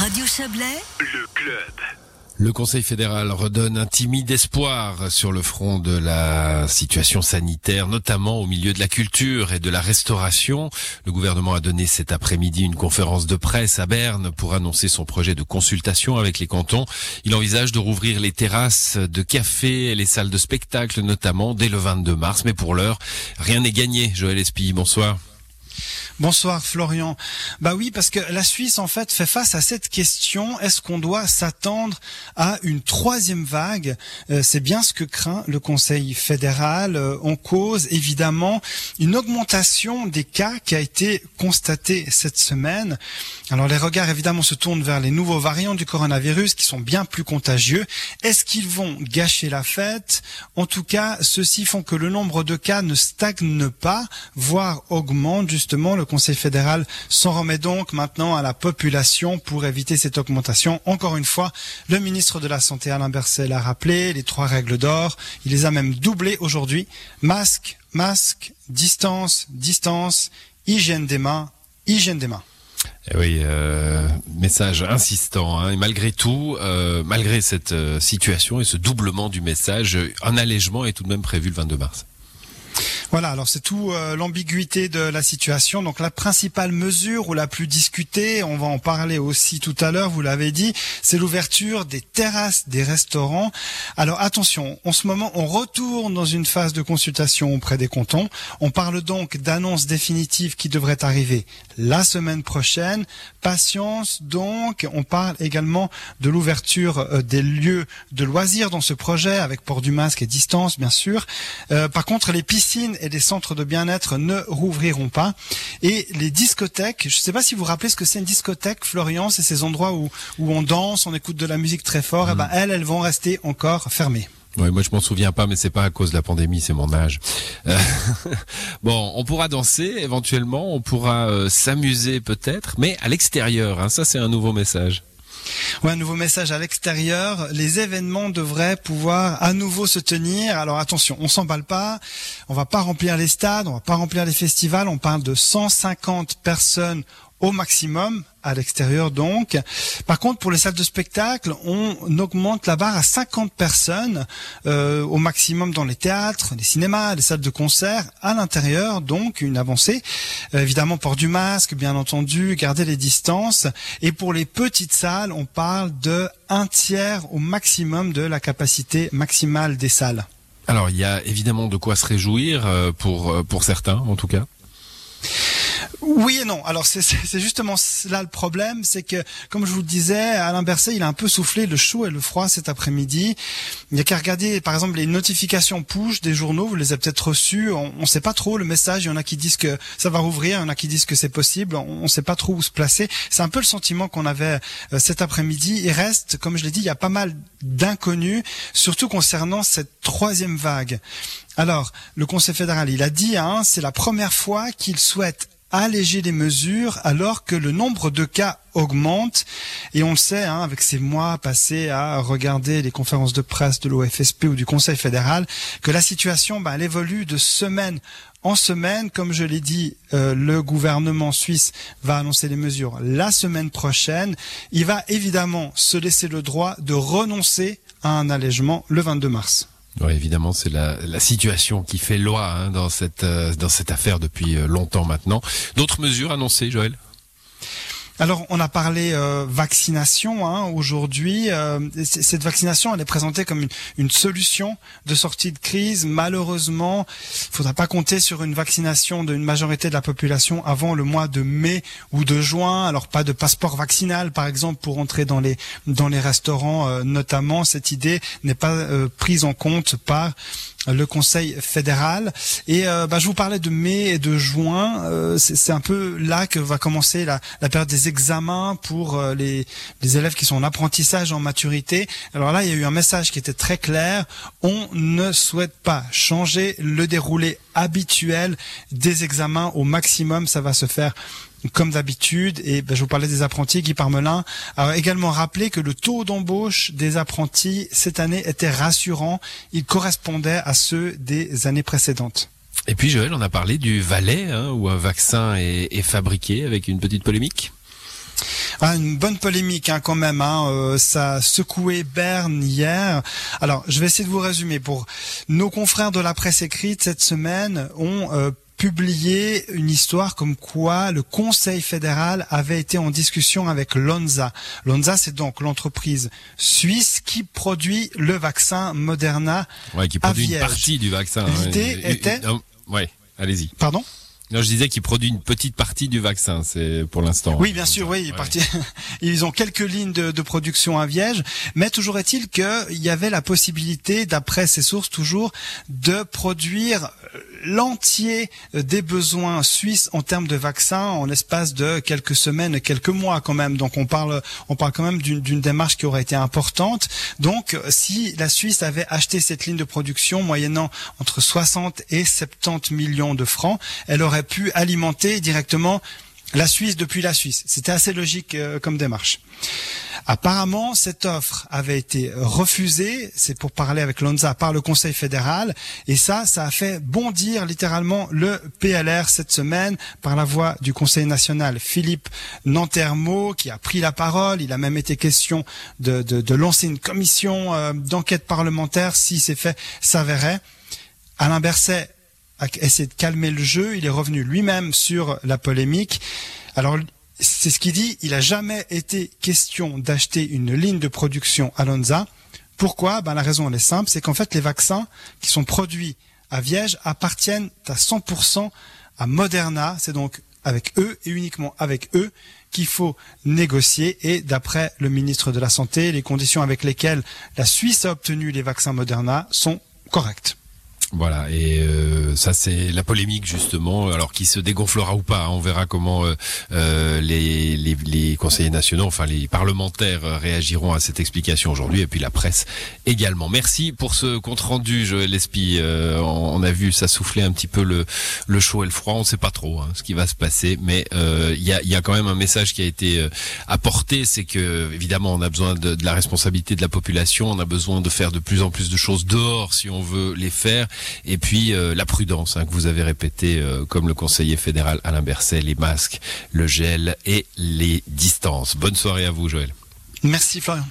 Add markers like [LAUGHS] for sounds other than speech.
Radio Chablais, le club. Le Conseil fédéral redonne un timide espoir sur le front de la situation sanitaire, notamment au milieu de la culture et de la restauration. Le gouvernement a donné cet après-midi une conférence de presse à Berne pour annoncer son projet de consultation avec les cantons. Il envisage de rouvrir les terrasses de café et les salles de spectacle, notamment dès le 22 mars. Mais pour l'heure, rien n'est gagné. Joël Espy, bonsoir. Bonsoir Florian. Bah oui, parce que la Suisse en fait fait face à cette question. Est-ce qu'on doit s'attendre à une troisième vague? Euh, C'est bien ce que craint le Conseil fédéral. Euh, on cause évidemment une augmentation des cas qui a été constatée cette semaine. Alors les regards évidemment se tournent vers les nouveaux variants du coronavirus qui sont bien plus contagieux. Est-ce qu'ils vont gâcher la fête? En tout cas, ceux-ci font que le nombre de cas ne stagne pas, voire augmente justement. Le Conseil fédéral s'en remet donc maintenant à la population pour éviter cette augmentation. Encore une fois, le ministre de la Santé Alain Berset l'a rappelé, les trois règles d'or, il les a même doublées aujourd'hui. Masque, masque, distance, distance, hygiène des mains, hygiène des mains. Eh oui, euh, message insistant. Hein. Et malgré tout, euh, malgré cette euh, situation et ce doublement du message, un allègement est tout de même prévu le 22 mars. Voilà, alors c'est tout euh, l'ambiguïté de la situation. Donc la principale mesure ou la plus discutée, on va en parler aussi tout à l'heure, vous l'avez dit, c'est l'ouverture des terrasses des restaurants. Alors attention, en ce moment, on retourne dans une phase de consultation auprès des cantons. On parle donc d'annonces définitives qui devraient arriver la semaine prochaine. Patience, donc, on parle également de l'ouverture euh, des lieux de loisirs dans ce projet, avec port du masque et distance, bien sûr. Euh, par contre, les piscines et les centres de bien-être ne rouvriront pas. Et les discothèques, je ne sais pas si vous vous rappelez ce que c'est une discothèque, Florian, c'est ces endroits où, où on danse, on écoute de la musique très fort, et eh ben mm. elles, elles vont rester encore fermées. Ouais, moi je m'en souviens pas, mais c'est pas à cause de la pandémie, c'est mon âge. Euh, [LAUGHS] bon, on pourra danser éventuellement, on pourra euh, s'amuser peut-être, mais à l'extérieur. Hein, ça, c'est un nouveau message. Ouais, un nouveau message à l'extérieur. Les événements devraient pouvoir à nouveau se tenir. Alors attention, on s'emballe pas. On va pas remplir les stades, on va pas remplir les festivals. On parle de 150 personnes au maximum à l'extérieur donc. Par contre, pour les salles de spectacle, on augmente la barre à 50 personnes euh, au maximum dans les théâtres, les cinémas, les salles de concert. À l'intérieur, donc, une avancée. Euh, évidemment, port du masque, bien entendu, garder les distances. Et pour les petites salles, on parle de un tiers au maximum de la capacité maximale des salles. Alors, il y a évidemment de quoi se réjouir euh, pour pour certains, en tout cas. Oui et non. Alors c'est justement là le problème, c'est que comme je vous le disais, Alain Berset, il a un peu soufflé le chaud et le froid cet après-midi. Il n'y a qu'à regarder par exemple les notifications push des journaux, vous les avez peut-être reçues. On ne sait pas trop le message. Il y en a qui disent que ça va rouvrir, il y en a qui disent que c'est possible. On ne sait pas trop où se placer. C'est un peu le sentiment qu'on avait euh, cet après-midi. Il reste, comme je l'ai dit, il y a pas mal d'inconnus, surtout concernant cette troisième vague. Alors, le Conseil fédéral, il a dit, hein, c'est la première fois qu'il souhaite alléger les mesures alors que le nombre de cas augmente. Et on le sait hein, avec ces mois passés à regarder les conférences de presse de l'OFSP ou du Conseil fédéral que la situation elle évolue de semaine en semaine. Comme je l'ai dit euh, le gouvernement suisse va annoncer les mesures la semaine prochaine. Il va évidemment se laisser le droit de renoncer à un allègement le 22 mars oui, évidemment, c'est la, situation qui fait loi hein, dans cette euh, dans cette affaire depuis euh, longtemps maintenant. D'autres mesures annoncées, Joël? Alors, on a parlé euh, vaccination hein, aujourd'hui. Euh, cette vaccination, elle est présentée comme une, solution de sortie de crise. Malheureusement, il faudra pas compter sur une vaccination d'une majorité de la population avant le mois de mai ou de juin. Alors, pas de passeport vaccinal, par exemple, pour entrer dans les dans les restaurants, euh, notamment. Cette idée n'est pas prise en compte par le Conseil fédéral. Et euh, bah, je vous parlais de mai et de juin. Euh, c'est un peu là que va commencer la, la période des examens pour euh, les, les, élèves qui sont en apprentissage, en maturité. Alors là, il y a eu un message qui était très clair. On ne souhaite pas changer le déroulé habituel des examens au maximum. Ça va se faire comme d'habitude, et ben, je vous parlais des apprentis, Guy Parmelin a également rappelé que le taux d'embauche des apprentis cette année était rassurant. Il correspondait à ceux des années précédentes. Et puis Joël, on a parlé du Valais, hein, où un vaccin est, est fabriqué avec une petite polémique. Ah, une bonne polémique hein, quand même. Hein, euh, ça a secoué Berne hier. Alors, je vais essayer de vous résumer. Pour nos confrères de la presse écrite cette semaine ont euh, publié une histoire comme quoi le Conseil fédéral avait été en discussion avec Lonza. Lonza, c'est donc l'entreprise suisse qui produit le vaccin Moderna. Ouais, qui produit une partie du vaccin. Hein. L'idée était. ouais, allez-y. Pardon? Non, je disais qu'ils produit une petite partie du vaccin, c'est pour l'instant. Oui, bien sûr, oui. [LAUGHS] Ils ont quelques lignes de, de production à Viège, mais toujours est-il qu'il y avait la possibilité, d'après ces sources toujours, de produire l'entier des besoins suisses en termes de vaccins en l'espace de quelques semaines, quelques mois quand même. Donc on parle, on parle quand même d'une démarche qui aurait été importante. Donc si la Suisse avait acheté cette ligne de production moyennant entre 60 et 70 millions de francs, elle aurait pu alimenter directement la Suisse depuis la Suisse. C'était assez logique euh, comme démarche. Apparemment, cette offre avait été refusée, c'est pour parler avec Lonza, par le Conseil fédéral, et ça, ça a fait bondir littéralement le PLR cette semaine par la voix du Conseil national Philippe Nantermo, qui a pris la parole. Il a même été question de, de, lancer une commission euh, d'enquête parlementaire si ces faits s'avéraient. Alain Berset a essayé de calmer le jeu. Il est revenu lui-même sur la polémique. Alors, c'est ce qu'il dit. Il n'a jamais été question d'acheter une ligne de production à Lonza. Pourquoi? Ben, La raison elle est simple, c'est qu'en fait les vaccins qui sont produits à Viège appartiennent à 100% à Moderna. C'est donc avec eux et uniquement avec eux qu'il faut négocier et d'après le ministre de la Santé, les conditions avec lesquelles la Suisse a obtenu les vaccins Moderna sont correctes. Voilà, et euh, ça c'est la polémique justement, alors qui se dégonflera ou pas. Hein. on verra comment euh, euh, les, les, conseillers nationaux, enfin les parlementaires réagiront à cette explication aujourd'hui, et puis la presse également. Merci pour ce compte rendu, Joël Espy. On, a vu ça souffler un petit peu le, le chaud et le froid. On ne sait pas trop hein, ce qui va se passer, mais il y a, y, a, quand même un message qui a été apporté, c'est que évidemment on a besoin de la responsabilité de la population, on a besoin de faire de plus en plus de choses dehors si on veut les faire et puis euh, la prudence hein, que vous avez répété, euh, comme le conseiller fédéral Alain Berset, les masques, le gel et les distances. Bonne soirée à vous, Joël. Merci, Florian.